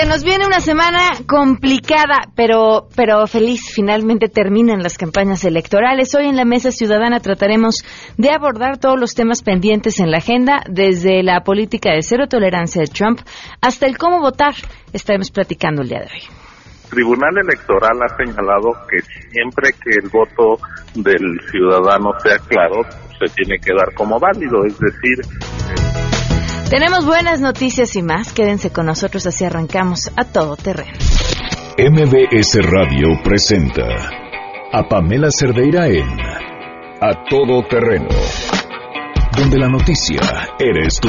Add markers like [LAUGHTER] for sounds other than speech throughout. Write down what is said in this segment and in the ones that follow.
Se nos viene una semana complicada, pero, pero feliz. Finalmente terminan las campañas electorales. Hoy en la Mesa Ciudadana trataremos de abordar todos los temas pendientes en la agenda, desde la política de cero tolerancia de Trump hasta el cómo votar. Estaremos platicando el día de hoy. Tribunal Electoral ha señalado que siempre que el voto del ciudadano sea claro, se tiene que dar como válido, es decir, tenemos buenas noticias y más. Quédense con nosotros así arrancamos a todo terreno. MBS Radio presenta a Pamela Cerdeira en A Todo Terreno, donde la noticia eres tú.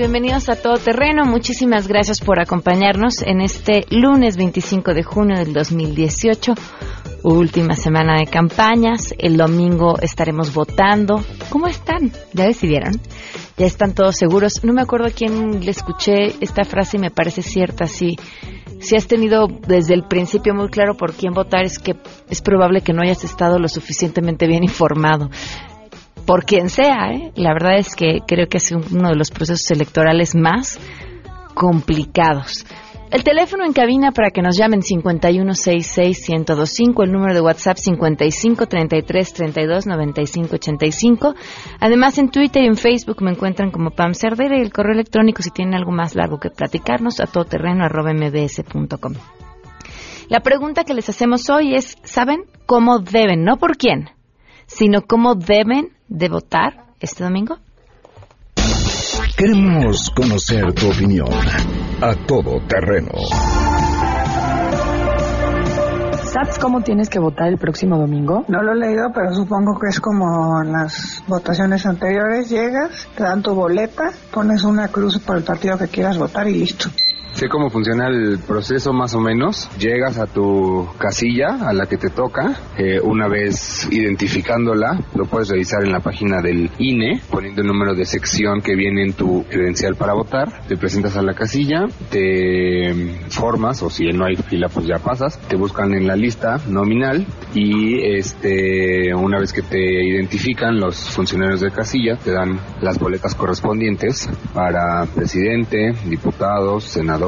Bienvenidos a Todo Terreno. Muchísimas gracias por acompañarnos en este lunes 25 de junio del 2018, última semana de campañas. El domingo estaremos votando. ¿Cómo están? ¿Ya decidieron? ¿Ya están todos seguros? No me acuerdo a quién le escuché esta frase y me parece cierta. Si, si has tenido desde el principio muy claro por quién votar, es que es probable que no hayas estado lo suficientemente bien informado por quien sea. ¿eh? La verdad es que creo que es uno de los procesos electorales más complicados. El teléfono en cabina para que nos llamen 5166-1025, el número de WhatsApp 5533329585. Además en Twitter y en Facebook me encuentran como Pam Cerdera y el correo electrónico si tienen algo más largo que platicarnos a todoterreno.mbs.com. La pregunta que les hacemos hoy es, ¿saben cómo deben, no por quién, sino cómo deben de votar este domingo? Queremos conocer tu opinión a todo terreno. ¿Sabes cómo tienes que votar el próximo domingo? No lo he leído, pero supongo que es como las votaciones anteriores. Llegas, te dan tu boleta, pones una cruz por el partido que quieras votar y listo. Sé cómo funciona el proceso más o menos. Llegas a tu casilla, a la que te toca. Eh, una vez identificándola, lo puedes revisar en la página del INE, poniendo el número de sección que viene en tu credencial para votar. Te presentas a la casilla, te formas, o si no hay fila, pues ya pasas. Te buscan en la lista nominal y este, una vez que te identifican los funcionarios de casilla, te dan las boletas correspondientes para presidente, diputados, senadores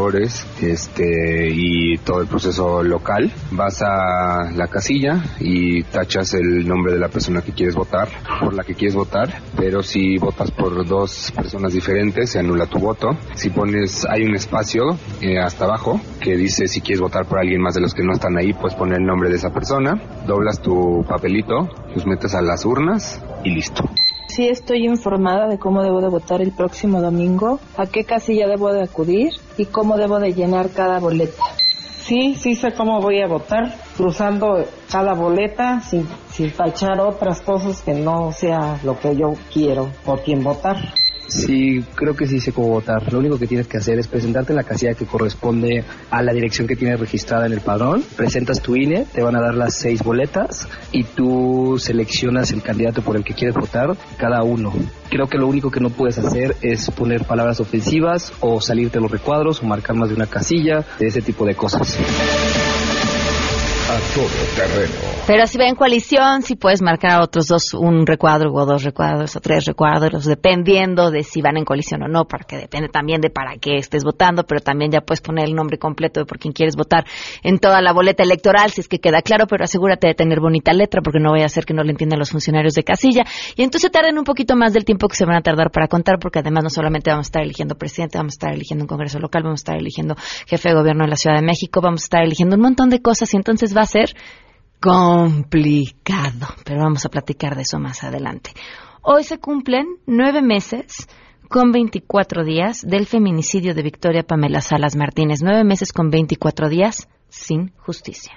este, y todo el proceso local. Vas a la casilla y tachas el nombre de la persona que quieres votar, por la que quieres votar, pero si votas por dos personas diferentes, se anula tu voto. Si pones, hay un espacio eh, hasta abajo que dice si quieres votar por alguien más de los que no están ahí, puedes poner el nombre de esa persona, doblas tu papelito, los metes a las urnas y listo. Sí estoy informada de cómo debo de votar el próximo domingo, a qué casilla debo de acudir y cómo debo de llenar cada boleta. Sí, sí sé cómo voy a votar, cruzando cada boleta sin, sin tachar otras cosas que no sea lo que yo quiero por quién votar. Sí, creo que sí sé cómo votar. Lo único que tienes que hacer es presentarte en la casilla que corresponde a la dirección que tienes registrada en el padrón. Presentas tu INE, te van a dar las seis boletas y tú seleccionas el candidato por el que quieres votar, cada uno. Creo que lo único que no puedes hacer es poner palabras ofensivas o salirte los recuadros o marcar más de una casilla, de ese tipo de cosas. Todo terreno. Pero si va en coalición, si puedes marcar otros dos, un recuadro o dos recuadros o tres recuadros, dependiendo de si van en coalición o no, porque depende también de para qué estés votando, pero también ya puedes poner el nombre completo de por quien quieres votar en toda la boleta electoral, si es que queda claro, pero asegúrate de tener bonita letra, porque no vaya a ser que no le entiendan los funcionarios de casilla. Y entonces tarden un poquito más del tiempo que se van a tardar para contar, porque además no solamente vamos a estar eligiendo presidente, vamos a estar eligiendo un congreso local, vamos a estar eligiendo jefe de gobierno de la Ciudad de México, vamos a estar eligiendo un montón de cosas y entonces va a ser complicado, pero vamos a platicar de eso más adelante. Hoy se cumplen nueve meses con 24 días del feminicidio de Victoria Pamela Salas Martínez. Nueve meses con 24 días sin justicia.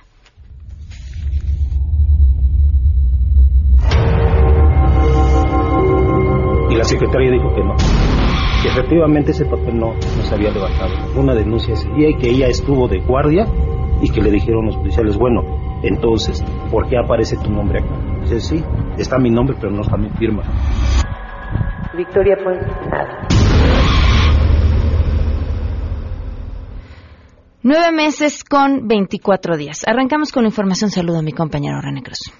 Y la secretaria dijo que no, que efectivamente ese papel no, no se había levantado. Una denuncia ese día y que ella estuvo de guardia y que le dijeron los policiales, bueno, entonces, ¿por qué aparece tu nombre acá? Dice, sí, está mi nombre, pero no está mi firma. Victoria pues nada. Nueve meses con 24 días. Arrancamos con la información. Saludo a mi compañero René Cruz.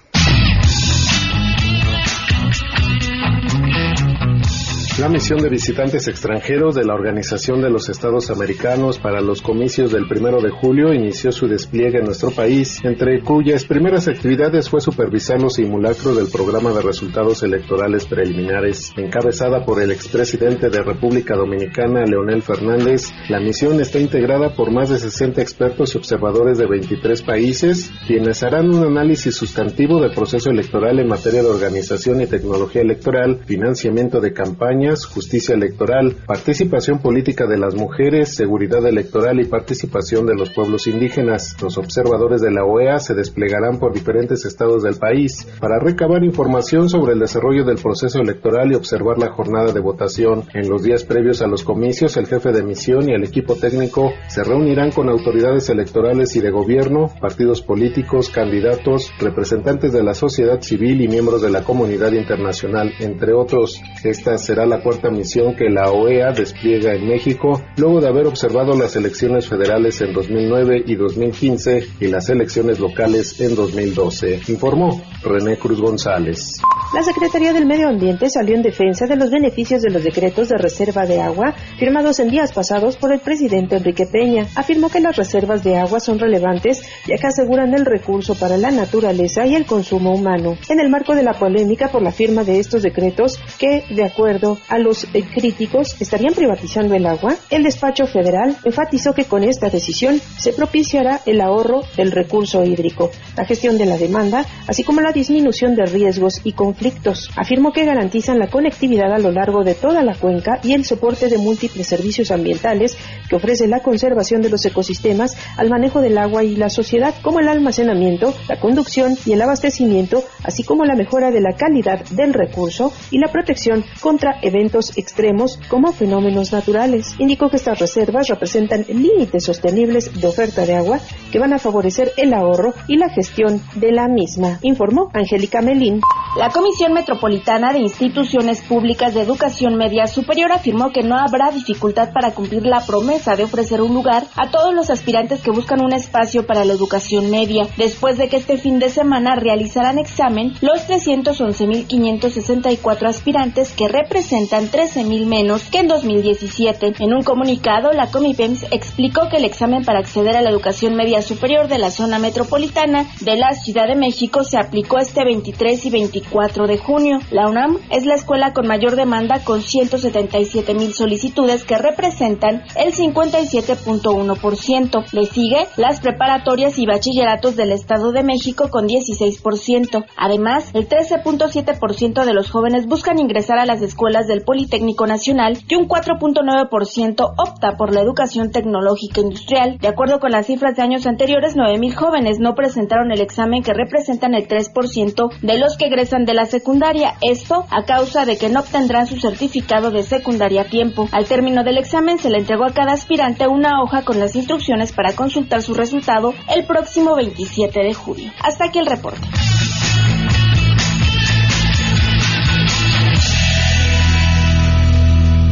La misión de visitantes extranjeros de la Organización de los Estados Americanos para los comicios del primero de julio inició su despliegue en nuestro país, entre cuyas primeras actividades fue supervisar los simulacros del programa de resultados electorales preliminares. Encabezada por el expresidente de República Dominicana, Leonel Fernández, la misión está integrada por más de 60 expertos y observadores de 23 países, quienes harán un análisis sustantivo del proceso electoral en materia de organización y tecnología electoral, financiamiento de campaña, justicia electoral, participación política de las mujeres, seguridad electoral y participación de los pueblos indígenas. Los observadores de la OEA se desplegarán por diferentes estados del país para recabar información sobre el desarrollo del proceso electoral y observar la jornada de votación. En los días previos a los comicios, el jefe de misión y el equipo técnico se reunirán con autoridades electorales y de gobierno, partidos políticos, candidatos, representantes de la sociedad civil y miembros de la comunidad internacional, entre otros. Esta será la cuarta misión que la OEA despliega en México luego de haber observado las elecciones federales en 2009 y 2015 y las elecciones locales en 2012, informó René Cruz González. La Secretaría del Medio Ambiente salió en defensa de los beneficios de los decretos de reserva de agua firmados en días pasados por el presidente Enrique Peña. Afirmó que las reservas de agua son relevantes ya que aseguran el recurso para la naturaleza y el consumo humano. En el marco de la polémica por la firma de estos decretos que, de acuerdo a los eh, críticos estarían privatizando el agua, el despacho federal enfatizó que con esta decisión se propiciará el ahorro del recurso hídrico, la gestión de la demanda, así como la disminución de riesgos y conflictos. Afirmó que garantizan la conectividad a lo largo de toda la cuenca y el soporte de múltiples servicios ambientales que ofrece la conservación de los ecosistemas al manejo del agua y la sociedad, como el almacenamiento, la conducción y el abastecimiento, así como la mejora de la calidad del recurso y la protección contra eventos eventos extremos como fenómenos naturales. Indicó que estas reservas representan límites sostenibles de oferta de agua que van a favorecer el ahorro y la gestión de la misma, informó Angélica Melín. La Comisión Metropolitana de Instituciones Públicas de Educación Media Superior afirmó que no habrá dificultad para cumplir la promesa de ofrecer un lugar a todos los aspirantes que buscan un espacio para la educación media, después de que este fin de semana realizarán examen los 311.564 aspirantes que representan 13.000 menos que en 2017. En un comunicado, la Comipems explicó que el examen para acceder a la educación media superior de la zona metropolitana de la Ciudad de México se aplicó este 23 y 24 de junio. La UNAM es la escuela con mayor demanda con 177 mil solicitudes que representan el 57.1%. Le sigue las preparatorias y bachilleratos del Estado de México con 16%. Además, el 13.7% de los jóvenes buscan ingresar a las escuelas de Politécnico Nacional y un 4.9% opta por la educación tecnológica industrial. De acuerdo con las cifras de años anteriores, 9.000 jóvenes no presentaron el examen que representan el 3% de los que egresan de la secundaria. Esto a causa de que no obtendrán su certificado de secundaria a tiempo. Al término del examen se le entregó a cada aspirante una hoja con las instrucciones para consultar su resultado el próximo 27 de julio. Hasta aquí el reporte.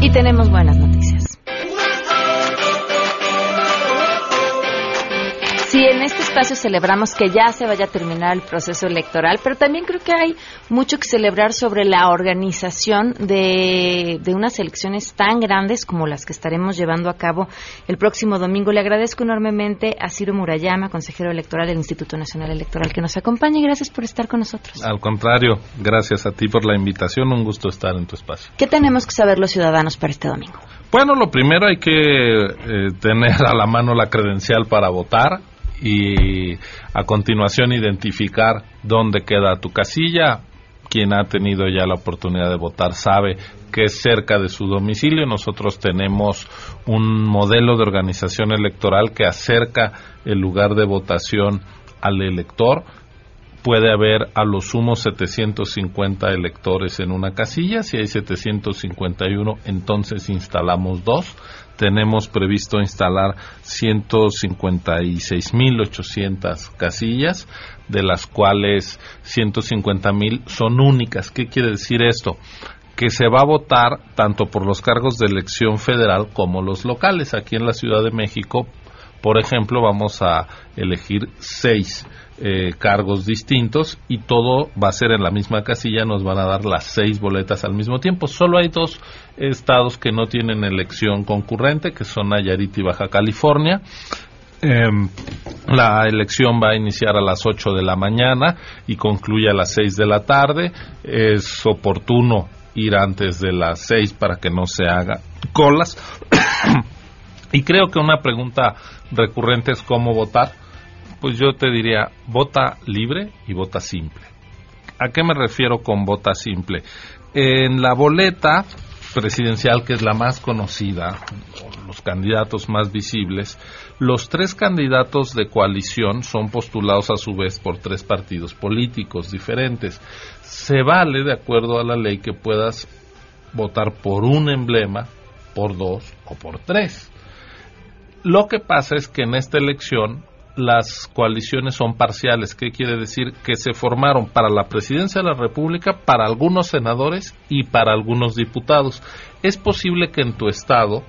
Y tenemos buenas noticias. Sí, en este espacio celebramos que ya se vaya a terminar el proceso electoral, pero también creo que hay mucho que celebrar sobre la organización de, de, unas elecciones tan grandes como las que estaremos llevando a cabo el próximo domingo. Le agradezco enormemente a Ciro Murayama, consejero electoral del Instituto Nacional Electoral, que nos acompaña y gracias por estar con nosotros. Al contrario, gracias a ti por la invitación, un gusto estar en tu espacio. ¿Qué tenemos que saber los ciudadanos para este domingo? Bueno, lo primero hay que eh, tener a la mano la credencial para votar y a continuación identificar dónde queda tu casilla. Quien ha tenido ya la oportunidad de votar sabe que es cerca de su domicilio. Nosotros tenemos un modelo de organización electoral que acerca el lugar de votación al elector. Puede haber a lo sumo 750 electores en una casilla. Si hay 751, entonces instalamos dos tenemos previsto instalar 156.800 casillas, de las cuales 150.000 son únicas. ¿Qué quiere decir esto? que se va a votar tanto por los cargos de elección federal como los locales. Aquí en la Ciudad de México Por ejemplo, vamos a elegir seis eh, cargos distintos y todo va a ser en la misma casilla, nos van a dar las seis boletas al mismo tiempo. Solo hay dos estados que no tienen elección concurrente, que son Nayarit y Baja California. Em, la elección va a iniciar a las 8 de la mañana y concluye a las 6 de la tarde. Es oportuno ir antes de las 6 para que no se haga colas. [COUGHS] y creo que una pregunta recurrente es cómo votar pues yo te diría, vota libre y vota simple. ¿A qué me refiero con vota simple? En la boleta presidencial, que es la más conocida, los candidatos más visibles, los tres candidatos de coalición son postulados a su vez por tres partidos políticos diferentes. Se vale, de acuerdo a la ley, que puedas votar por un emblema, por dos o por tres. Lo que pasa es que en esta elección las coaliciones son parciales. ¿Qué quiere decir? Que se formaron para la presidencia de la República, para algunos senadores y para algunos diputados. Es posible que en tu estado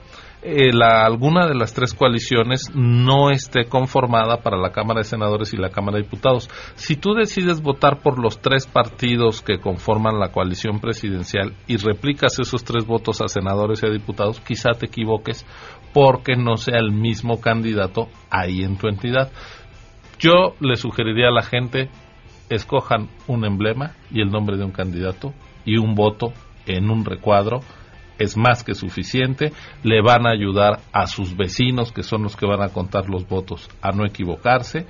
eh, la, alguna de las tres coaliciones no esté conformada para la Cámara de Senadores y la Cámara de Diputados. Si tú decides votar por los tres partidos que conforman la coalición presidencial y replicas esos tres votos a senadores y a diputados, quizá te equivoques porque no sea el mismo candidato ahí en tu entidad. Yo le sugeriría a la gente, escojan un emblema y el nombre de un candidato y un voto en un recuadro es más que suficiente, le van a ayudar a sus vecinos, que son los que van a contar los votos, a no equivocarse.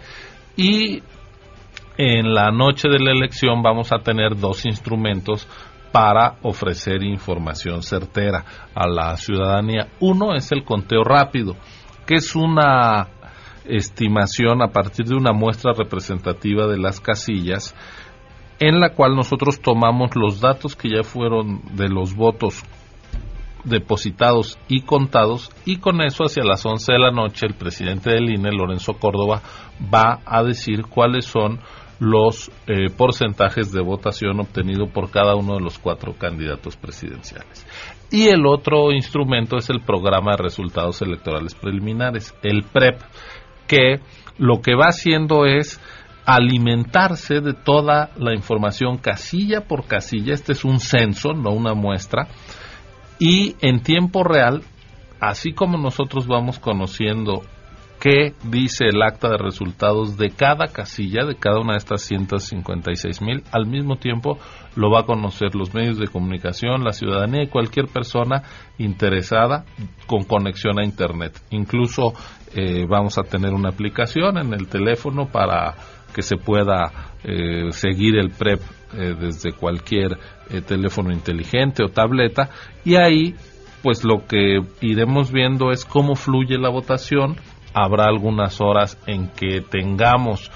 Y en la noche de la elección vamos a tener dos instrumentos para ofrecer información certera a la ciudadanía. Uno es el conteo rápido, que es una estimación a partir de una muestra representativa de las casillas en la cual nosotros tomamos los datos que ya fueron de los votos depositados y contados y con eso hacia las 11 de la noche el presidente del INE, Lorenzo Córdoba, va a decir cuáles son los eh, porcentajes de votación obtenido por cada uno de los cuatro candidatos presidenciales. Y el otro instrumento es el programa de resultados electorales preliminares, el PREP, que lo que va haciendo es alimentarse de toda la información casilla por casilla, este es un censo, no una muestra, y en tiempo real, así como nosotros vamos conociendo qué dice el acta de resultados de cada casilla, de cada una de estas 156 mil. Al mismo tiempo lo va a conocer los medios de comunicación, la ciudadanía y cualquier persona interesada con conexión a Internet. Incluso eh, vamos a tener una aplicación en el teléfono para que se pueda eh, seguir el PREP eh, desde cualquier teléfono inteligente o tableta y ahí pues lo que iremos viendo es cómo fluye la votación habrá algunas horas en que tengamos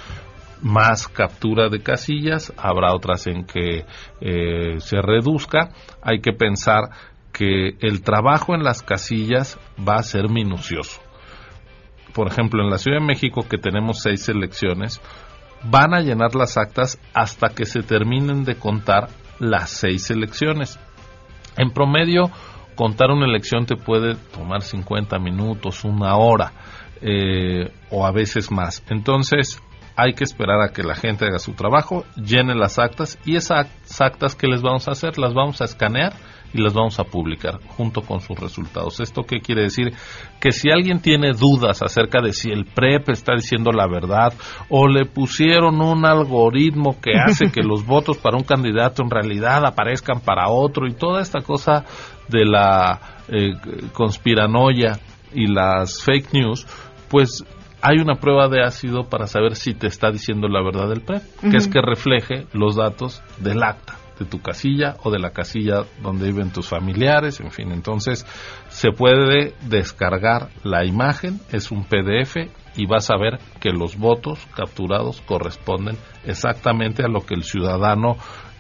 más captura de casillas, habrá otras en que eh, se reduzca. Hay que pensar que el trabajo en las casillas va a ser minucioso. Por ejemplo, en la Ciudad de México, que tenemos seis elecciones, van a llenar las actas hasta que se terminen de contar las seis elecciones. En promedio, contar una elección te puede tomar 50 minutos, una hora eh, o a veces más. Entonces hay que esperar a que la gente haga su trabajo, llene las actas y esas actas que les vamos a hacer las vamos a escanear y las vamos a publicar junto con sus resultados. ¿Esto qué quiere decir? Que si alguien tiene dudas acerca de si el PREP está diciendo la verdad o le pusieron un algoritmo que hace que [LAUGHS] los votos para un candidato en realidad aparezcan para otro y toda esta cosa de la eh, conspiranoia y las fake news, pues hay una prueba de ácido para saber si te está diciendo la verdad del PREP, que es que refleje los datos del acta de tu casilla o de la casilla donde viven tus familiares, en fin, entonces se puede descargar la imagen, es un PDF y vas a ver que los votos capturados corresponden exactamente a lo que el ciudadano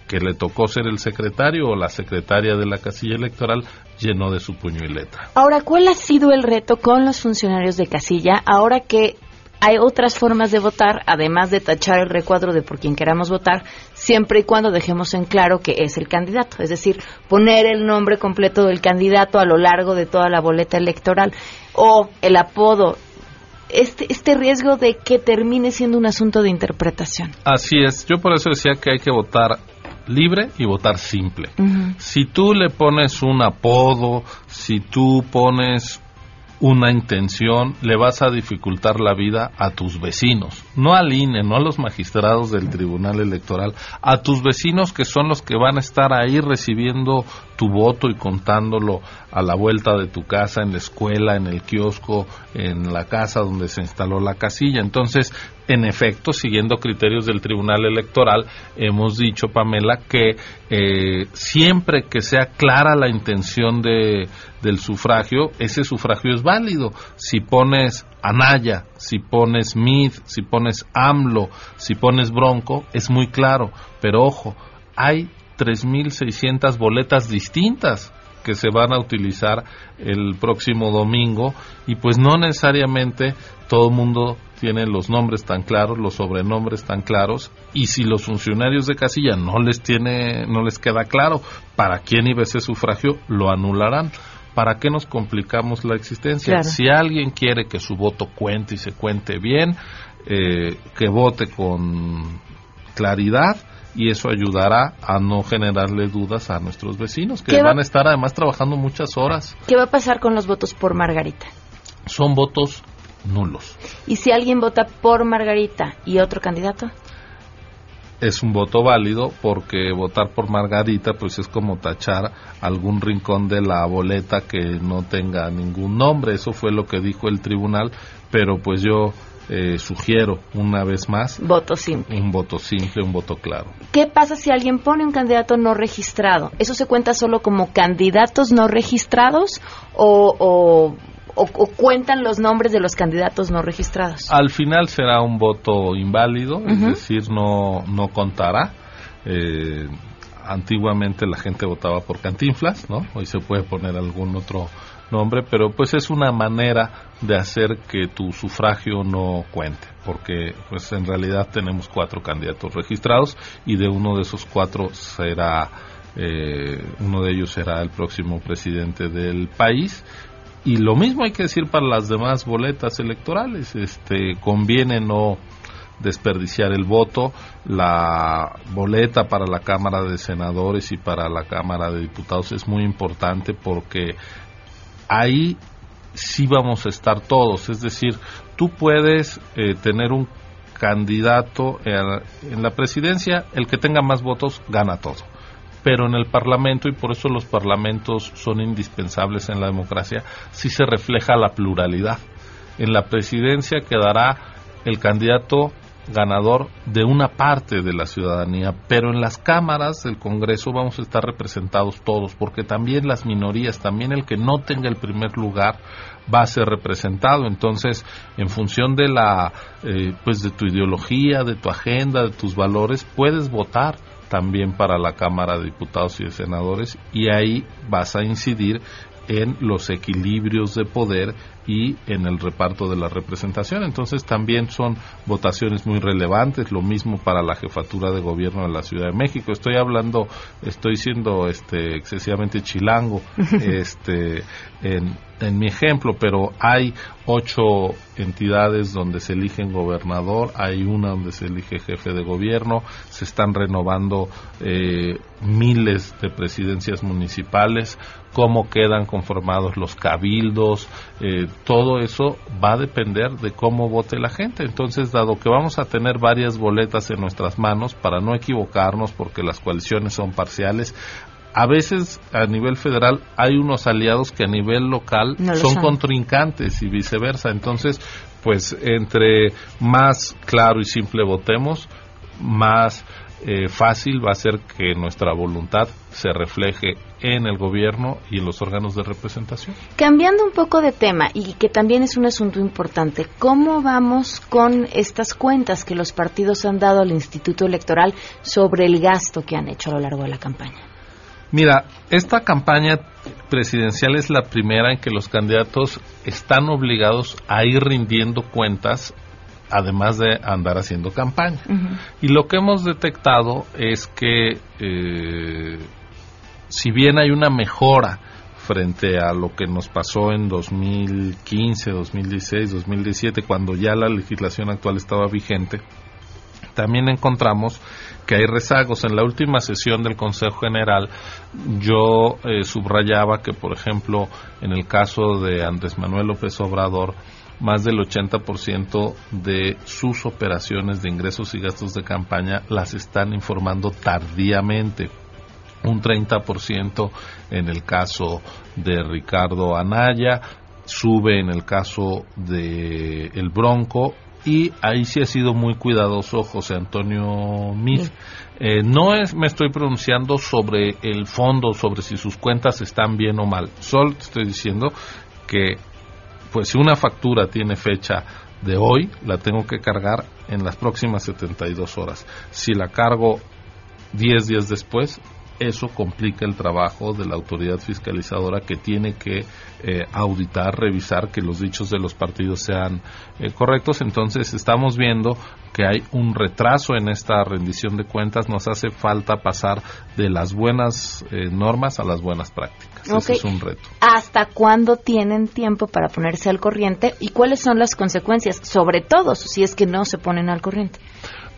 que le tocó ser el secretario o la secretaria de la casilla electoral llenó de su puño y letra. Ahora, ¿cuál ha sido el reto con los funcionarios de casilla ahora que hay otras formas de votar, además de tachar el recuadro de por quien queramos votar, siempre y cuando dejemos en claro que es el candidato, es decir, poner el nombre completo del candidato a lo largo de toda la boleta electoral o el apodo este, este riesgo de que termine siendo un asunto de interpretación. Así es, yo por eso decía que hay que votar libre y votar simple. Si tú le pones un apodo, si tú pones una intención, le vas a dificultar la vida a tus vecinos, no al INE, no a los magistrados del Tribunal Electoral, a tus vecinos que son los que van a estar ahí recibiendo tu voto y contándolo a la vuelta de tu casa, en la escuela, en el kiosco, en la casa donde se instaló la casilla. Entonces, en efecto, siguiendo criterios del Tribunal Electoral, hemos dicho, Pamela, que eh, siempre que sea clara la intención de, del sufragio, ese sufragio es válido. Si pones Anaya, si pones Mid, si pones AMLO, si pones Bronco, es muy claro. Pero ojo, hay 3.600 boletas distintas que se van a utilizar el próximo domingo y pues no necesariamente todo el mundo tiene los nombres tan claros, los sobrenombres tan claros y si los funcionarios de casilla no les tiene no les queda claro para quién iba ese sufragio, lo anularán. ¿Para qué nos complicamos la existencia? Si alguien quiere que su voto cuente y se cuente bien, eh, que vote con claridad y eso ayudará a no generarle dudas a nuestros vecinos que van a estar además trabajando muchas horas. ¿Qué va a pasar con los votos por Margarita? Son votos nulos. ¿Y si alguien vota por Margarita y otro candidato? Es un voto válido porque votar por Margarita pues es como tachar algún rincón de la boleta que no tenga ningún nombre. Eso fue lo que dijo el tribunal, pero pues yo eh, sugiero una vez más voto simple. un voto simple, un voto claro. ¿Qué pasa si alguien pone un candidato no registrado? ¿Eso se cuenta solo como candidatos no registrados o, o, cuentan los nombres de los candidatos no registrados? Al final será un voto inválido, es decir, no, no contará. Eh, antiguamente la gente votaba por Cantinflas, ¿no? Hoy se puede poner algún otro nombre, pero pues es una manera de hacer que tu sufragio no cuente, porque pues en realidad tenemos cuatro candidatos registrados y de uno de esos cuatro será eh, uno de ellos será el próximo presidente del país y lo mismo hay que decir para las demás boletas electorales. Este, conviene no desperdiciar el voto. La boleta para la Cámara de Senadores y para la Cámara de Diputados es muy importante porque ahí sí vamos a estar todos. Es decir, tú puedes eh, tener un candidato en la presidencia, el que tenga más votos gana todo pero en el Parlamento, y por eso los parlamentos son indispensables en la democracia, sí se refleja la pluralidad. En la presidencia quedará el candidato ganador de una parte de la ciudadanía, pero en las cámaras del Congreso vamos a estar representados todos, porque también las minorías, también el que no tenga el primer lugar va a ser representado. Entonces, en función de la, eh, pues de tu ideología, de tu agenda, de tus valores, puedes votar también para la Cámara de Diputados y de Senadores y ahí vas a incidir en los equilibrios de poder y en el reparto de la representación. Entonces también son votaciones muy relevantes, lo mismo para la jefatura de gobierno de la Ciudad de México. Estoy hablando, estoy siendo este excesivamente chilango [LAUGHS] este en, en mi ejemplo, pero hay ocho entidades donde se eligen gobernador, hay una donde se elige jefe de gobierno, se están renovando eh, miles de presidencias municipales, cómo quedan conformados los cabildos, eh, todo eso va a depender de cómo vote la gente. Entonces, dado que vamos a tener varias boletas en nuestras manos, para no equivocarnos, porque las coaliciones son parciales, a veces a nivel federal hay unos aliados que a nivel local son, contrincantes y viceversa. Entonces, pues entre más claro y simple votemos, más eh, fácil va a ser que nuestra voluntad se refleje en el gobierno y en los órganos de representación. Cambiando un poco de tema y que también es un asunto importante, ¿cómo vamos con estas cuentas que los partidos han dado al Instituto Electoral sobre el gasto que han hecho a lo largo de la campaña? Mira, esta campaña presidencial es la primera en que los candidatos están obligados a ir rindiendo cuentas además de andar haciendo campaña. Y lo que hemos detectado es que eh, si bien hay una mejora frente a lo que nos pasó en 2015, 2016, 2017, cuando ya la legislación actual estaba vigente, también encontramos que hay rezagos. En la última sesión del Consejo General yo eh, subrayaba que, por ejemplo, en el caso de Andrés Manuel López Obrador, más del 80% de sus operaciones de ingresos y gastos de campaña las están informando tardíamente. Un 30% en el caso de Ricardo Anaya, sube en el caso de El Bronco y ahí sí ha sido muy cuidadoso José Antonio Mir. Eh, no es, me estoy pronunciando sobre el fondo, sobre si sus cuentas están bien o mal. Solo estoy diciendo que, pues, si una factura tiene fecha de hoy, la tengo que cargar en las próximas 72 horas. Si la cargo 10 días después, eso complica el trabajo de la autoridad fiscalizadora que tiene que eh, auditar, revisar que los dichos de los partidos sean eh, correctos. Entonces estamos viendo que hay un retraso en esta rendición de cuentas. Nos hace falta pasar de las buenas eh, normas a las buenas prácticas. Ese es un reto. ¿Hasta cuándo tienen tiempo para ponerse al corriente y cuáles son las consecuencias, sobre todo si es que no se ponen al corriente?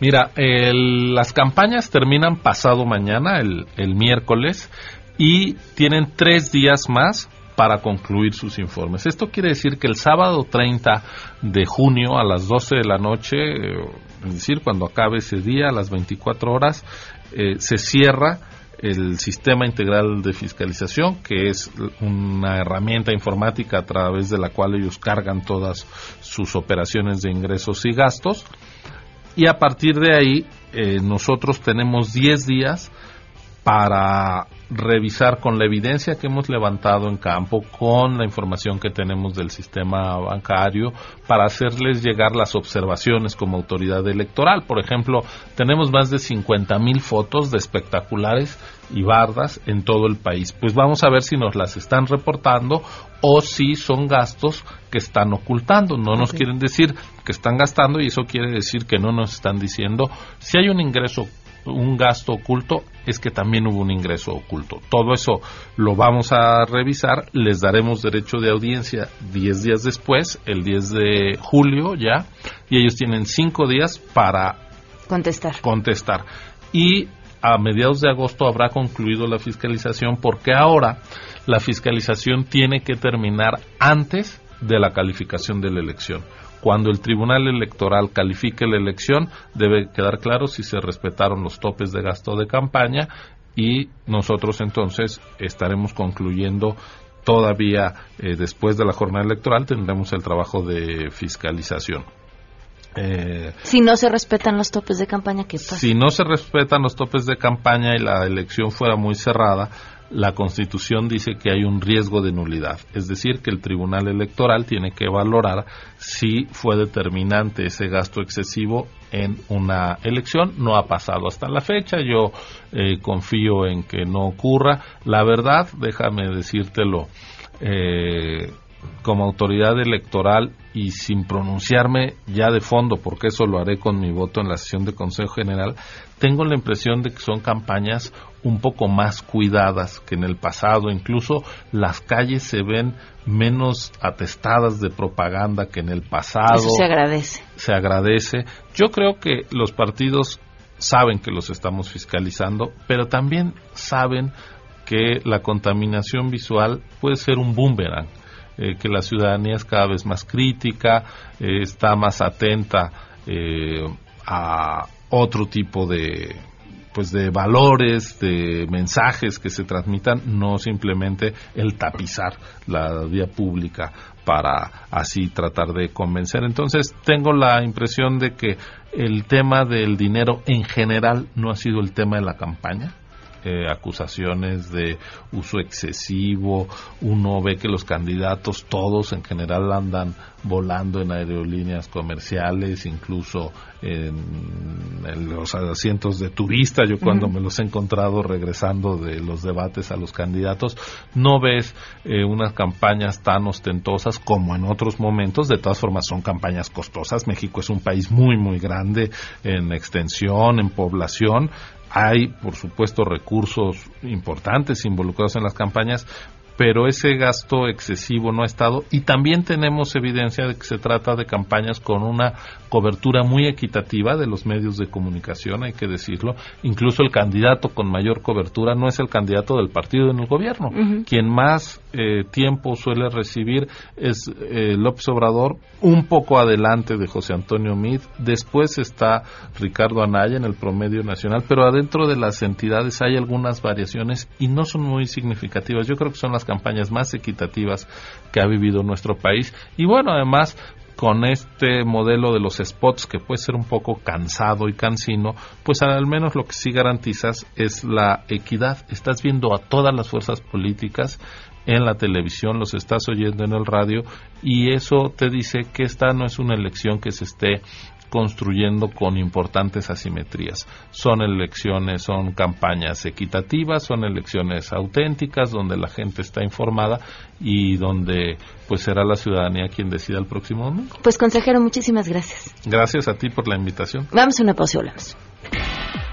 Mira, las campañas terminan pasado mañana, el, el miércoles, y tienen tres días más para concluir sus informes. Esto quiere decir que el sábado 30 de junio a las 12 de la noche, eh, es decir, cuando acabe ese día, a las 24 horas, eh, se cierra el sistema integral de fiscalización, que es una herramienta informática a través de la cual ellos cargan todas sus operaciones de ingresos y gastos y a partir de ahí eh, nosotros tenemos 10 días para revisar con la evidencia que hemos levantado en campo, con la información que tenemos del sistema bancario, para hacerles llegar las observaciones como autoridad electoral. Por ejemplo, tenemos más de 50 mil fotos de espectaculares y bardas en todo el país. Pues vamos a ver si nos las están reportando o si son gastos que están ocultando. No nos quieren decir que están gastando y eso quiere decir que no nos están diciendo si hay un ingreso un gasto oculto es que también hubo un ingreso oculto. Todo eso lo vamos a revisar, les daremos derecho de audiencia 10 días después, el 10 de julio ya, y ellos tienen 5 días para contestar. contestar. Y a mediados de agosto habrá concluido la fiscalización porque ahora la fiscalización tiene que terminar antes de la calificación de la elección. Cuando el Tribunal Electoral califique la elección, debe quedar claro si se respetaron los topes de gasto de campaña y nosotros entonces estaremos concluyendo todavía eh, después de la jornada electoral tendremos el trabajo de fiscalización. Eh, si no se respetan los topes de campaña, ¿qué pasa? Si no se respetan los topes de campaña y la elección fuera muy cerrada, la Constitución dice que hay un riesgo de nulidad, es decir, que el Tribunal Electoral tiene que valorar si fue determinante ese gasto excesivo en una elección. No ha pasado hasta la fecha, yo eh, confío en que no ocurra. La verdad, déjame decírtelo, eh, como autoridad electoral y sin pronunciarme ya de fondo, porque eso lo haré con mi voto en la sesión de Consejo General, tengo la impresión de que son campañas un poco más cuidadas que en el pasado. Incluso las calles se ven menos atestadas de propaganda que en el pasado. Eso se agradece. Se agradece. Yo creo que los partidos saben que los estamos fiscalizando, pero también saben que la contaminación visual puede ser un boomerang eh, que la ciudadanía es cada vez más crítica, eh, está más atenta eh, a otro tipo de pues de valores, de mensajes que se transmitan, no simplemente el tapizar la vía pública para así tratar de convencer. Entonces, tengo la impresión de que el tema del dinero en general no ha sido el tema de la campaña. Eh, acusaciones de uso excesivo, uno ve que los candidatos todos en general andan volando en aerolíneas comerciales, incluso en, los asientos de turista, yo cuando me los he encontrado regresando de los debates a los candidatos, no ves eh, unas campañas tan ostentosas como en otros momentos, de todas formas son campañas costosas, México es un país muy muy grande en extensión, en población, hay, por supuesto, recursos importantes involucrados en las campañas, pero ese gasto excesivo no ha estado y también tenemos evidencia de que se trata de campañas con una cobertura muy equitativa de los medios de comunicación, hay que decirlo. Incluso el candidato con mayor cobertura no es el candidato del partido en el gobierno. Quien más eh, tiempo suele recibir es eh, López Obrador, un poco adelante de José Antonio Mid. Después está Ricardo Anaya en el promedio nacional, pero adentro de las entidades hay algunas variaciones y no son muy significativas. Yo creo que son las campañas más equitativas que ha vivido nuestro país. Y bueno, además, con este modelo de los spots que puede ser un poco cansado y cansino, pues al menos lo que sí garantizas es la equidad. Estás viendo a todas las fuerzas políticas en la televisión, los estás oyendo en el radio y eso te dice que esta no es una elección que se esté construyendo con importantes asimetrías. Son elecciones, son campañas equitativas, son elecciones auténticas donde la gente está informada y donde pues será la ciudadanía quien decida el próximo domingo. Pues consejero, muchísimas gracias. Gracias a ti por la invitación. Vamos a una pausa y volvemos.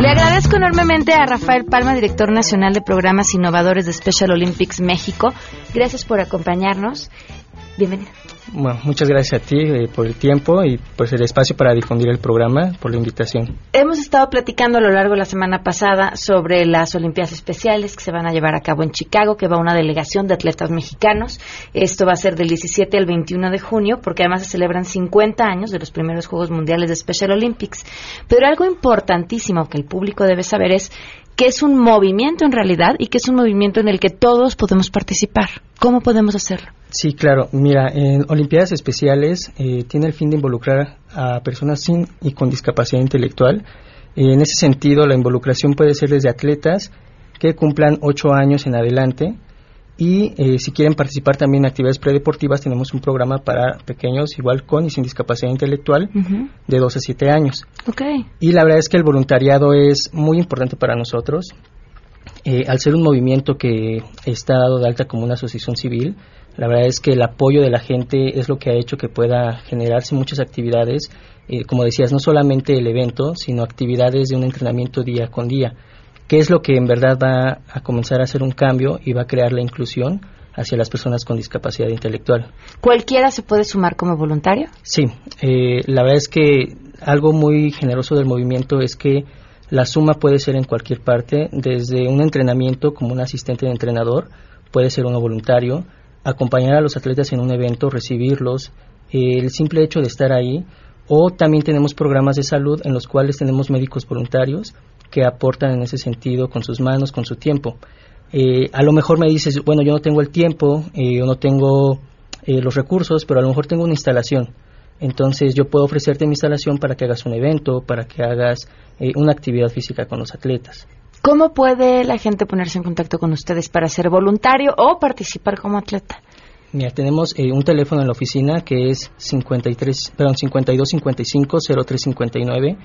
Le agradezco enormemente a Rafael Palma, director nacional de programas innovadores de Special Olympics México. Gracias por acompañarnos. Bienvenido. Bueno, muchas gracias a ti eh, por el tiempo y pues el espacio para difundir el programa, por la invitación. Hemos estado platicando a lo largo de la semana pasada sobre las Olimpiadas Especiales que se van a llevar a cabo en Chicago, que va una delegación de atletas mexicanos. Esto va a ser del 17 al 21 de junio, porque además se celebran 50 años de los primeros Juegos Mundiales de Special Olympics. Pero algo importantísimo que el público debe saber es que es un movimiento en realidad y que es un movimiento en el que todos podemos participar. ¿Cómo podemos hacerlo? Sí, claro. Mira, en Olimpiadas Especiales eh, tiene el fin de involucrar a personas sin y con discapacidad intelectual. Eh, en ese sentido, la involucración puede ser desde atletas que cumplan ocho años en adelante y eh, si quieren participar también en actividades predeportivas, tenemos un programa para pequeños, igual con y sin discapacidad intelectual, de 2 a 7 años. Okay. Y la verdad es que el voluntariado es muy importante para nosotros. Eh, al ser un movimiento que está dado de alta como una asociación civil, la verdad es que el apoyo de la gente es lo que ha hecho que pueda generarse muchas actividades, eh, como decías, no solamente el evento, sino actividades de un entrenamiento día con día qué es lo que en verdad va a comenzar a hacer un cambio y va a crear la inclusión hacia las personas con discapacidad intelectual. ¿Cualquiera se puede sumar como voluntario? Sí, eh, la verdad es que algo muy generoso del movimiento es que la suma puede ser en cualquier parte, desde un entrenamiento como un asistente de entrenador, puede ser uno voluntario, acompañar a los atletas en un evento, recibirlos, el simple hecho de estar ahí, o también tenemos programas de salud en los cuales tenemos médicos voluntarios que aportan en ese sentido con sus manos, con su tiempo. Eh, a lo mejor me dices, bueno, yo no tengo el tiempo, eh, yo no tengo eh, los recursos, pero a lo mejor tengo una instalación. Entonces yo puedo ofrecerte mi instalación para que hagas un evento, para que hagas una actividad física con los atletas. ¿Cómo puede la gente ponerse en contacto con ustedes para ser voluntario o participar como atleta? Mira, tenemos eh, un teléfono en la oficina que es 53, perdón, 5255-0359.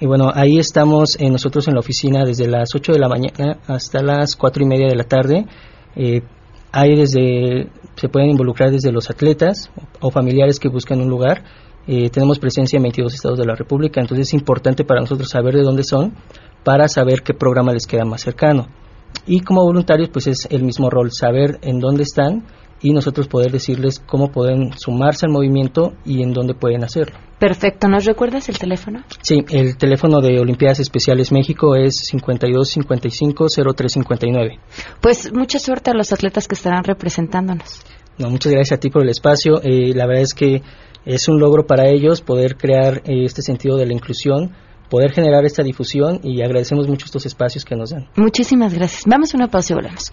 Y bueno, ahí estamos eh, nosotros en la oficina desde las 8 de la mañana hasta las 4 y media de la tarde. Eh, hay desde, se pueden involucrar desde los atletas o, familiares que buscan un lugar. tenemos presencia en 22 estados de la República, entonces es importante para nosotros saber de dónde son para saber qué programa les queda más cercano. Y como voluntarios, pues es el mismo rol, saber en dónde están y nosotros poder decirles cómo pueden sumarse al movimiento y en dónde pueden hacerlo. Perfecto. ¿Nos recuerdas el teléfono? Sí, el teléfono de Olimpiadas Especiales México es 52 55 0359. Pues mucha suerte a los atletas que estarán representándonos. No, muchas gracias a ti por el espacio. Eh, la verdad es que es un logro para ellos poder crear eh, este sentido de la inclusión poder generar esta difusión y agradecemos mucho estos espacios que nos dan. Muchísimas gracias. Vamos a una pausa y volvemos.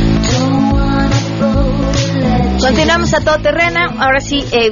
Continuamos a todo terreno. Ahora sí, eh,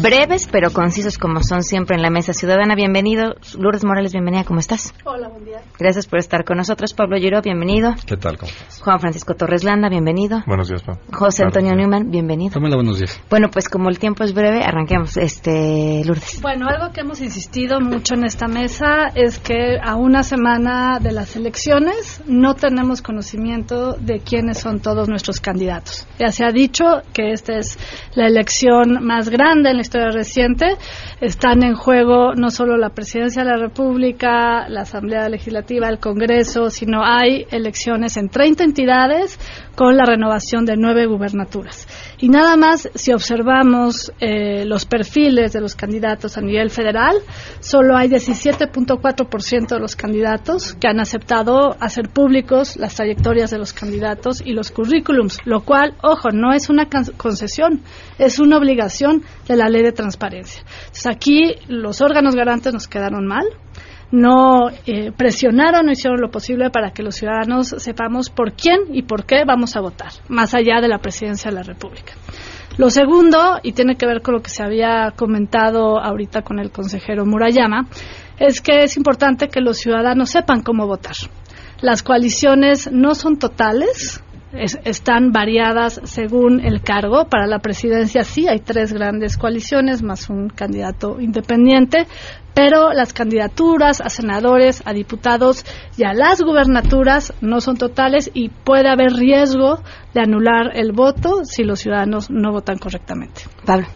breves pero concisos como son siempre en la mesa ciudadana. Bienvenido, Lourdes Morales, bienvenida, ¿cómo estás? Hola, buen día. Gracias por estar con nosotros. Pablo Giro, bienvenido. ¿Qué tal? ¿Cómo estás? Juan Francisco Torres Landa, bienvenido. Buenos días, Pablo. José Antonio Newman, bienvenido. Hola, buenos días. Bueno, pues como el tiempo es breve, arranquemos. Este, Lourdes. Bueno, algo que hemos insistido mucho en esta mesa es que a una semana de las elecciones no tenemos conocimiento de quiénes son todos nuestros candidatos. Ya se ha dicho que esta es la elección más grande en la historia reciente están en juego no solo la presidencia de la República, la Asamblea Legislativa, el Congreso, sino hay elecciones en 30 entidades con la renovación de nueve gubernaturas. Y nada más, si observamos eh, los perfiles de los candidatos a nivel federal, solo hay 17.4% de los candidatos que han aceptado hacer públicos las trayectorias de los candidatos y los currículums, lo cual, ojo, no es una concesión, es una obligación de la ley de transparencia. Entonces aquí los órganos garantes nos quedaron mal, no eh, presionaron, hicieron lo posible para que los ciudadanos sepamos por quién y por qué vamos a votar, más allá de la presidencia de la República. Lo segundo, y tiene que ver con lo que se había comentado ahorita con el consejero Murayama, es que es importante que los ciudadanos sepan cómo votar. Las coaliciones no son totales, están variadas según el cargo. Para la presidencia sí hay tres grandes coaliciones más un candidato independiente, pero las candidaturas a senadores, a diputados y a las gubernaturas no son totales y puede haber riesgo de anular el voto si los ciudadanos no votan correctamente. Pablo.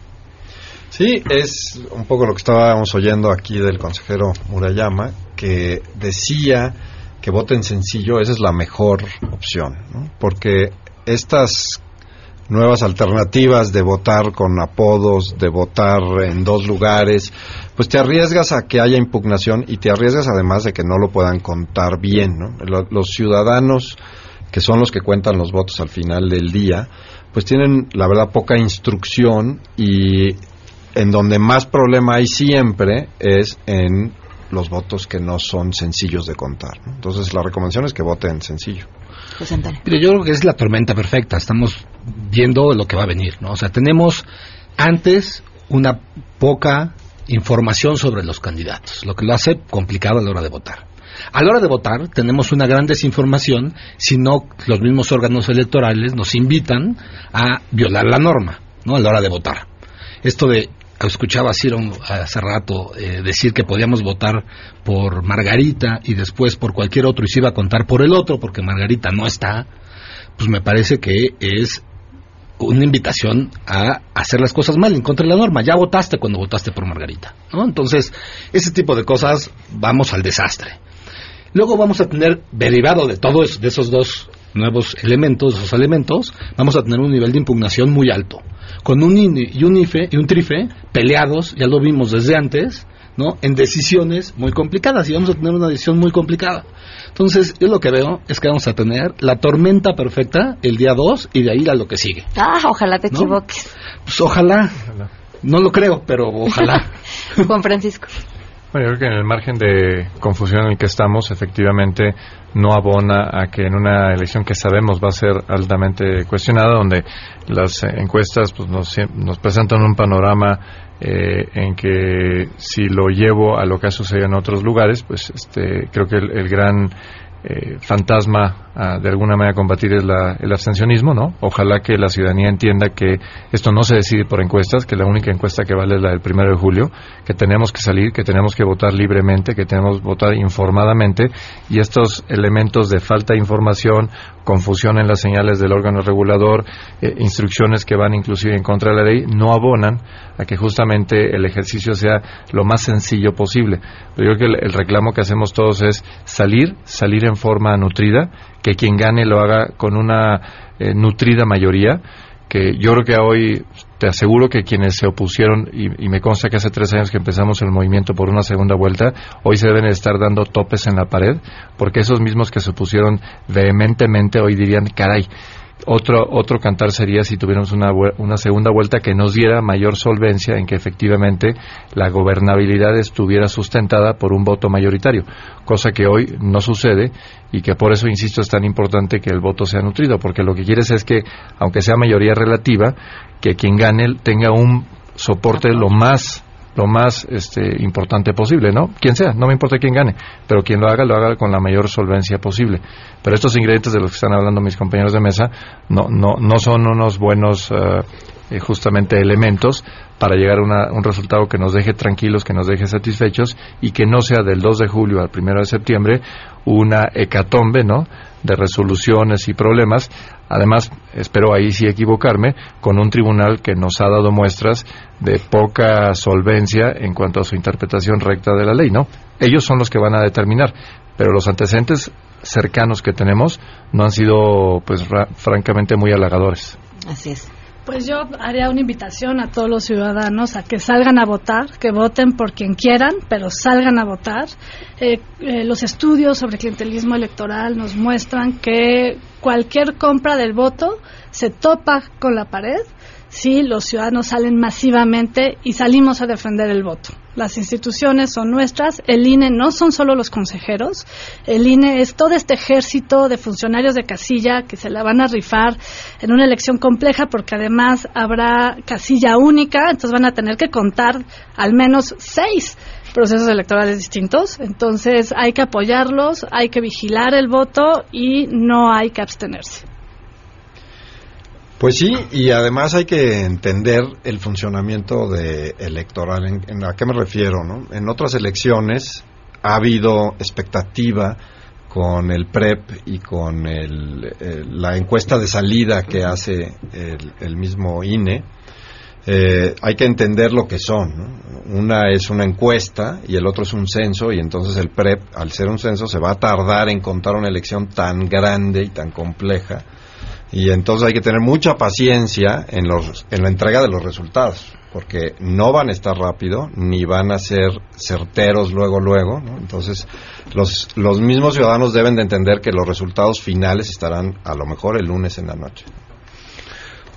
Sí, es un poco lo que estábamos oyendo aquí del consejero Murayama, que decía que voten sencillo, esa es la mejor opción, porque estas nuevas alternativas de votar con apodos, de votar en dos lugares, pues te arriesgas a que haya impugnación y te arriesgas además de que no lo puedan contar bien. Los ciudadanos, que son los que cuentan los votos al final del día, pues tienen, la verdad, poca instrucción y en donde más problema hay siempre es en los votos que no son sencillos de contar. Entonces, la recomendación es que voten sencillo. José Pero yo creo que es la tormenta perfecta. Estamos viendo lo que va a venir, ¿no? O sea, tenemos antes una poca información sobre los candidatos, lo que lo hace complicado a la hora de votar. A la hora de votar tenemos una gran desinformación si no los mismos órganos electorales nos invitan a violar la norma, ¿no? A la hora de votar. Esto de escuchaba a Ciro hace rato eh, decir que podíamos votar por Margarita y después por cualquier otro y se iba a contar por el otro porque Margarita no está, pues me parece que es una invitación a hacer las cosas mal en contra de la norma. Ya votaste cuando votaste por Margarita, ¿no? Entonces, ese tipo de cosas vamos al desastre. Luego vamos a tener derivado de todos de esos dos nuevos elementos, esos elementos, vamos a tener un nivel de impugnación muy alto con un INE y un IFE y un TRIFE peleados, ya lo vimos desde antes, ¿no? En decisiones muy complicadas y vamos a tener una decisión muy complicada. Entonces, yo lo que veo es que vamos a tener la tormenta perfecta el día 2 y de ahí a lo que sigue. Ah, ojalá te equivoques. Pues ojalá. No lo creo, pero ojalá. [LAUGHS] Juan Francisco. Bueno, yo creo que en el margen de confusión en el que estamos, efectivamente, no abona a que en una elección que sabemos va a ser altamente cuestionada, donde las encuestas pues, nos, nos presentan un panorama eh, en que si lo llevo a lo que ha sucedido en otros lugares, pues este, creo que el gran eh, fantasma a, de alguna manera combatir es el abstencionismo, ¿no? Ojalá que la ciudadanía entienda que esto no se decide por encuestas, que la única encuesta que vale es la del primero de julio, que tenemos que salir, que tenemos que votar libremente, que tenemos que votar informadamente y estos elementos de falta de información, confusión en las señales del órgano regulador, eh, instrucciones que van inclusive en contra de la ley, no abonan a que justamente el ejercicio sea lo más sencillo posible. Pero yo creo que el, reclamo que hacemos todos es salir, salir en forma nutrida, que quien gane lo haga con una eh, nutrida mayoría, que yo creo que hoy te aseguro que quienes se opusieron, y, me consta que hace tres años que empezamos el movimiento por una segunda vuelta, hoy se deben estar dando topes en la pared, porque esos mismos que se opusieron vehementemente hoy dirían, caray, Otro, otro cantar sería si tuviéramos una, una segunda vuelta que nos diera mayor solvencia en que efectivamente la gobernabilidad estuviera sustentada por un voto mayoritario, cosa que hoy no sucede y que por eso, insisto, es tan importante que el voto sea nutrido, porque lo que quieres es que, aunque sea mayoría relativa, que quien gane tenga un soporte lo más lo más este, importante posible, ¿no? Quien sea, no me importa quién gane, pero quien lo haga, lo haga con la mayor solvencia posible. Pero estos ingredientes de los que están hablando mis compañeros de mesa no, no, no son unos buenos eh, eh, justamente elementos para llegar a un resultado que nos deje tranquilos, que nos deje satisfechos y que no sea del 2 de julio al 1 de septiembre una hecatombe, ¿no? de resoluciones y problemas. Además, espero ahí sí equivocarme, con un tribunal que nos ha dado muestras de poca solvencia en cuanto a su interpretación recta de la ley, ¿no? Ellos son los que van a determinar, pero los antecedentes cercanos que tenemos no han sido, pues, francamente muy halagadores. Así es. Pues yo haría una invitación a todos los ciudadanos a que salgan a votar, que voten por quien quieran, pero salgan a votar. Eh, eh, los estudios sobre clientelismo electoral nos muestran que cualquier compra del voto se topa con la pared si los ciudadanos salen masivamente y salimos a defender el voto. Las instituciones son nuestras, el INE no son solo los consejeros, el INE es todo este ejército de funcionarios de casilla que se la van a rifar en una elección compleja porque además habrá casilla única, entonces van a tener que contar al menos seis procesos electorales distintos, entonces hay que apoyarlos, hay que vigilar el voto y no hay que abstenerse. Pues sí, y además hay que entender el funcionamiento de electoral. ¿En, a qué me refiero? No? En otras elecciones ha habido expectativa con el PREP y con la encuesta de salida que hace el, mismo INE. Eh, hay que entender lo que son. Una es una encuesta y el otro es un censo y entonces el PREP, al ser un censo, se va a tardar en contar una elección tan grande y tan compleja y entonces hay que tener mucha paciencia en, los, en la entrega de los resultados, porque no van a estar rápido, ni van a ser certeros luego, luego. Entonces, los, los mismos ciudadanos deben de entender que los resultados finales estarán a lo mejor el lunes en la noche.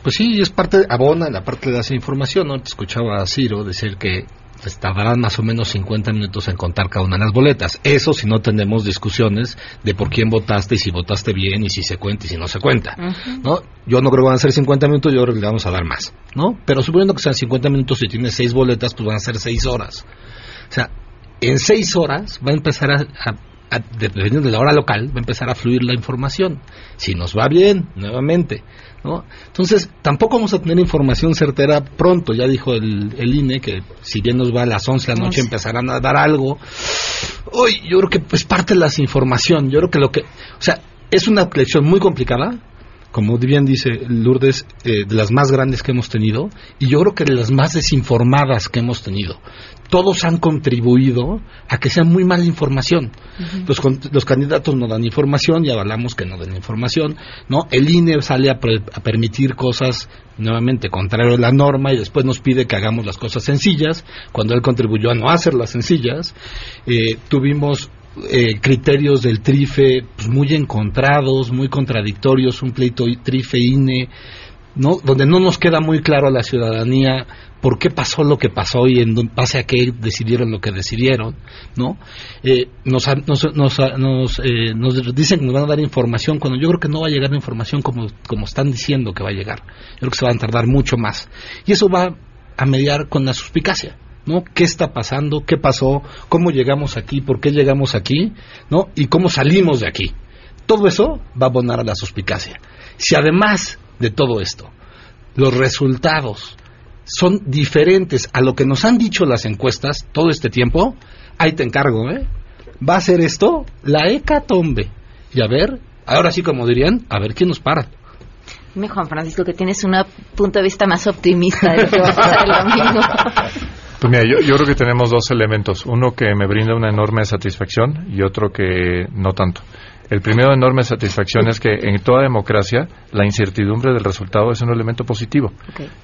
Pues sí, es parte, abona la parte de esa información, ¿no? Te escuchaba a Ciro decir que pues tardarán más o menos 50 minutos en contar cada una de las boletas. Eso si no tenemos discusiones de por quién votaste y si votaste bien y si se cuenta y si no se cuenta. ¿no? Yo no creo que van a ser 50 minutos, yo creo que le vamos a dar más. ¿no? Pero suponiendo que sean 50 minutos y tienes 6 boletas, pues van a ser 6 horas. O sea, en 6 horas va a empezar a, dependiendo de la hora local, va a empezar a fluir la información. Si nos va bien, nuevamente. ¿no? Entonces, tampoco vamos a tener información certera pronto. Ya dijo el, el INE que si bien nos va a las 11 de la noche empezarán a dar algo. Hoy yo creo que es parte de la información. Yo creo que lo que... O sea, es una elección muy complicada, como bien dice Lourdes, eh, de las más grandes que hemos tenido y yo creo que de las más desinformadas que hemos tenido todos han contribuido a que sea muy mala información. los, los, candidatos no dan información y avalamos que no den información. ¿no? El INE sale a, permitir cosas nuevamente contrario a la norma y después nos pide que hagamos las cosas sencillas, cuando él contribuyó a no hacerlas sencillas. Eh, tuvimos eh, criterios del TRIFE pues, muy encontrados, muy contradictorios, un pleito TRIFE-INE. ¿no? donde no nos queda muy claro a la ciudadanía por qué pasó lo que pasó y en base a qué decidieron lo que decidieron, ¿no? Eh, nos, nos, nos, eh, nos, dicen que nos van a dar información cuando yo creo que no va a llegar información como, como están diciendo que va a llegar. Yo creo que se van a tardar mucho más. Y eso va a mediar con la suspicacia. ¿No? ¿Qué está pasando? ¿Qué pasó? ¿Cómo llegamos aquí? ¿Por qué llegamos aquí? ¿no? Y cómo salimos de aquí. Todo eso va a abonar a la suspicacia. Si además de todo esto, los resultados son diferentes a lo que nos han dicho las encuestas todo este tiempo, ahí te encargo, ¿eh? Va a ser esto la hecatombe. Y a ver, ahora sí como dirían, a ver quién nos para. Dime, Juan Francisco, que tienes un punto de vista más optimista de lo que va a pasar el domingo. [LAUGHS] Pues mira, yo, yo creo que tenemos dos elementos. Uno que me brinda una enorme satisfacción y otro que no tanto. El primero de enorme satisfacción es que en toda democracia la incertidumbre del resultado es un elemento positivo.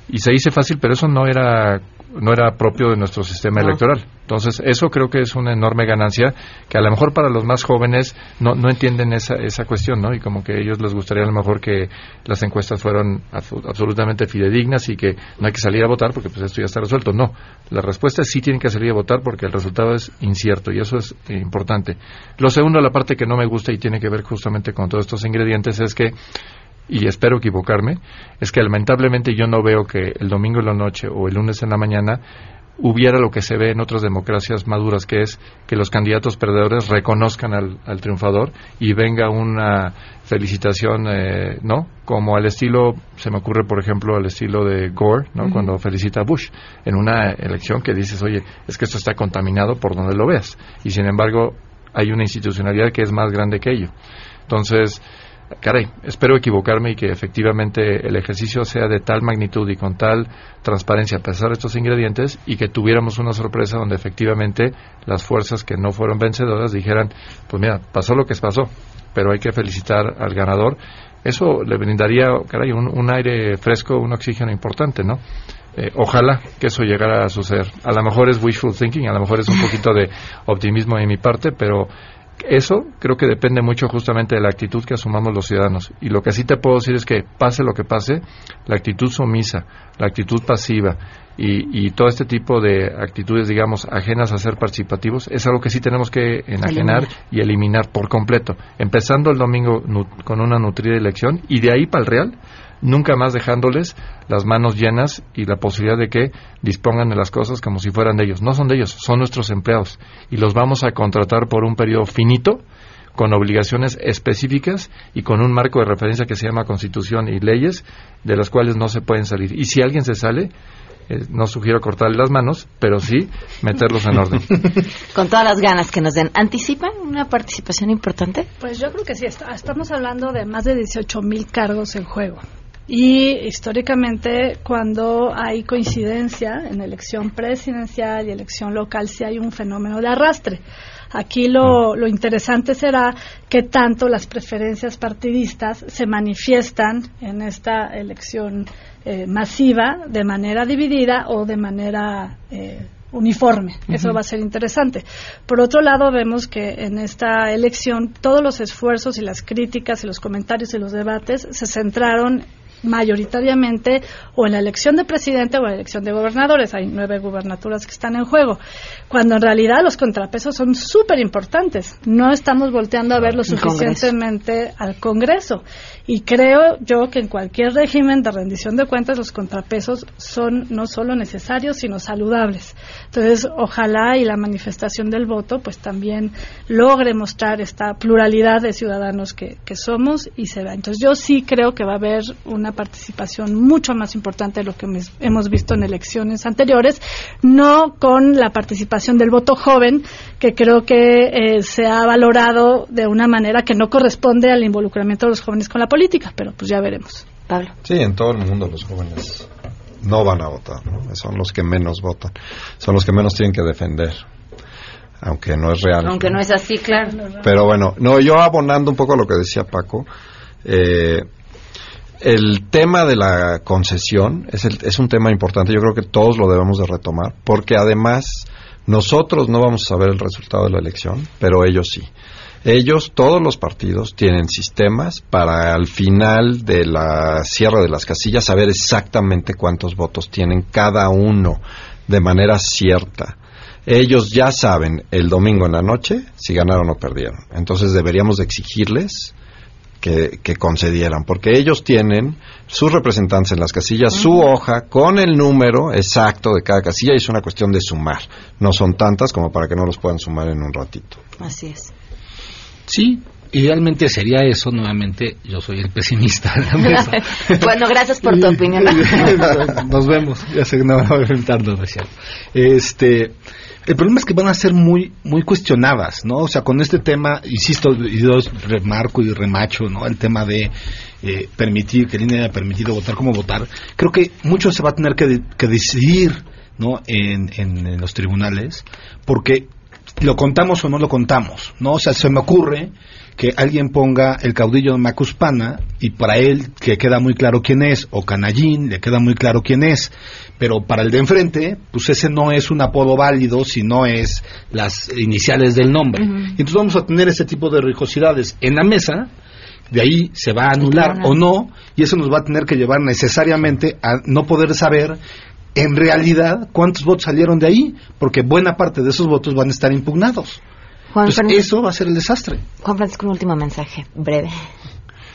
Y se dice fácil, pero eso no era no era propio de nuestro sistema No. electoral. Entonces, eso creo que es una enorme ganancia que a lo mejor para los más jóvenes no, no entienden esa, esa cuestión, ¿no? Y como que a ellos les gustaría a lo mejor que las encuestas fueran abso- absolutamente fidedignas y que no hay que salir a votar porque pues esto ya está resuelto. No, la respuesta es sí tienen que salir a votar porque el resultado es incierto y eso es importante. Lo segundo, la parte que no me gusta y tiene que ver justamente con todos estos ingredientes es que y espero equivocarme, es que lamentablemente yo no veo que el domingo en la noche o el lunes en la mañana hubiera lo que se ve en otras democracias maduras, que es que los candidatos perdedores reconozcan al, al triunfador y venga una felicitación, eh, ¿no? Como al estilo, se me ocurre, por ejemplo, al estilo de Gore, ¿no? Cuando felicita a Bush en una elección que dices, oye, es que esto está contaminado por donde lo veas. Y sin embargo, hay una institucionalidad que es más grande que ello. Entonces, caray, espero equivocarme y que efectivamente el ejercicio sea de tal magnitud y con tal transparencia a pesar de estos ingredientes y que tuviéramos una sorpresa donde efectivamente las fuerzas que no fueron vencedoras dijeran, pues mira, pasó lo que pasó, pero hay que felicitar al ganador. Eso le brindaría, caray, un, aire fresco, un oxígeno importante, ¿no? Eh, ojalá que eso llegara a suceder. A lo mejor es wishful thinking, a lo mejor es un poquito de optimismo de mi parte, pero eso creo que depende mucho justamente de la actitud que asumamos los ciudadanos. Y lo que sí te puedo decir es que pase lo que pase, la actitud sumisa, la actitud pasiva y, y todo este tipo de actitudes, digamos, ajenas a ser participativos, es algo que sí tenemos que enajenar Eliminar. y eliminar por completo. Empezando el domingo con una nutrida elección y de ahí para el Real, nunca más dejándoles las manos llenas y la posibilidad de que dispongan de las cosas como si fueran de ellos. No son de ellos, son nuestros empleados y los vamos a contratar por un periodo finito con obligaciones específicas y con un marco de referencia que se llama Constitución y leyes de las cuales no se pueden salir. Y si alguien se sale, eh, no sugiero cortarle las manos, pero sí meterlos en orden. [LAUGHS] Con todas las ganas que nos den. ¿Anticipan una participación importante? Pues yo creo que sí, está- estamos hablando de más de 18 mil cargos en juego. Y históricamente, cuando hay coincidencia en elección presidencial y elección local, sí hay un fenómeno de arrastre. Aquí lo, lo interesante será que tanto las preferencias partidistas se manifiestan en esta elección eh, masiva de manera dividida o de manera eh, uniforme. Eso va a ser interesante. Por otro lado, vemos que en esta elección todos los esfuerzos y las críticas y los comentarios y los debates se centraron mayoritariamente o en la elección de presidente o en la elección de gobernadores. Hay nueve gubernaturas que están en juego. Cuando en realidad los contrapesos son súper importantes. No estamos volteando a ver lo El Congreso. suficientemente al Congreso. Y creo yo que en cualquier régimen de rendición de cuentas los contrapesos son no solo necesarios, sino saludables. Entonces, ojalá y la manifestación del voto pues también logre mostrar esta pluralidad de ciudadanos que, que somos y se vea. Entonces, yo sí creo que va a haber una participación mucho más importante de lo que hemos visto en elecciones anteriores, no con la participación del voto joven, que creo que eh, se ha valorado de una manera que no corresponde al involucramiento de los jóvenes con la política, pero pues ya veremos. Pablo. Sí, en todo el mundo los jóvenes no van a votar, ¿no? son los que menos votan, son los que menos tienen que defender, aunque no es real. Aunque no es así, claro. Pero bueno, no, yo abonando un poco a lo que decía Paco, eh, el tema de la concesión es, el- es un tema importante, yo creo que todos lo debemos de retomar, porque además nosotros no vamos a saber el resultado de la elección, pero ellos sí. Ellos, todos los partidos, tienen sistemas para al final de la cierre de las casillas saber exactamente cuántos votos tienen cada uno de manera cierta. Ellos ya saben el domingo en la noche si ganaron o perdieron. Entonces deberíamos de exigirles que, que concedieran, porque ellos tienen sus representantes en las casillas, su hoja con el número exacto de cada casilla y es una cuestión de sumar. No son tantas como para que no los puedan sumar en un ratito. Así es. Sí, idealmente sería eso. Nuevamente, yo soy el pesimista de la mesa. [LAUGHS] bueno, gracias por tu opinión. [LAUGHS] Nos vemos. Ya sé que no van a enfrentarnos, ¿no es cierto? Este, el problema es que van a ser muy, muy cuestionadas, ¿no? O sea, con este tema, insisto, y yo remarco y remacho, ¿no? El tema de eh, permitir, que el INE haya permitido votar como votar. Creo que mucho se va a tener que, de- que decidir, ¿no? En- en los tribunales, porque lo contamos o no lo contamos, ¿no? O sea, se me ocurre que alguien ponga el caudillo de Macuspana y para él que queda muy claro quién es, o Canallín, le queda muy claro quién es, pero para el de enfrente, pues ese no es un apodo válido, sino es las iniciales del nombre. Entonces vamos a tener ese tipo de rijosidades en la mesa, de ahí se va a anular o no, y eso nos va a tener que llevar necesariamente a no poder saber en realidad cuántos votos salieron de ahí, porque buena parte de esos votos van a estar impugnados. Entonces, eso va a ser el desastre. Juan Francisco, un último mensaje, breve.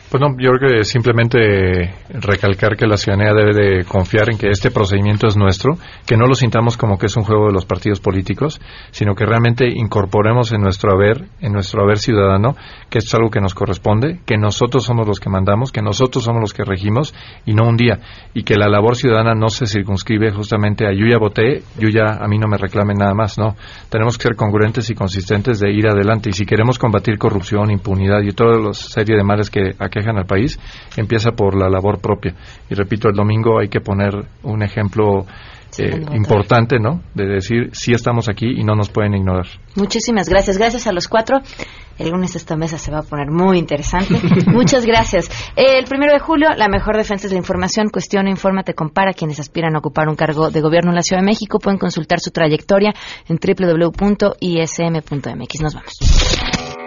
Pues no, yo creo que simplemente recalcar que la ciudadanía debe de confiar en que este procedimiento es nuestro, que no lo sintamos como que es un juego de los partidos políticos, sino que realmente incorporemos en nuestro haber, en nuestro haber ciudadano, que esto es algo que nos corresponde, que nosotros somos los que mandamos, que nosotros somos los que regimos y no un día, y que la labor ciudadana no se circunscribe justamente a yo ya voté, yo ya a mí no me reclamen nada más, no. Tenemos que ser congruentes y consistentes de ir adelante y si queremos combatir corrupción, impunidad y toda la serie de males que aquí al país empieza por la labor propia. Y repito, el domingo hay que poner un ejemplo eh, importante, ¿no? De decir, sí estamos aquí y no nos pueden ignorar. Muchísimas gracias. Gracias a los cuatro. El lunes esta mesa se va a poner muy interesante. [LAUGHS] Muchas gracias. El primero de julio, la mejor defensa es la información. Cuestiona, infórmate, compara. Quienes aspiran a ocupar un cargo de gobierno en la Ciudad de México pueden consultar su trayectoria en www.ism.mx. Nos vamos.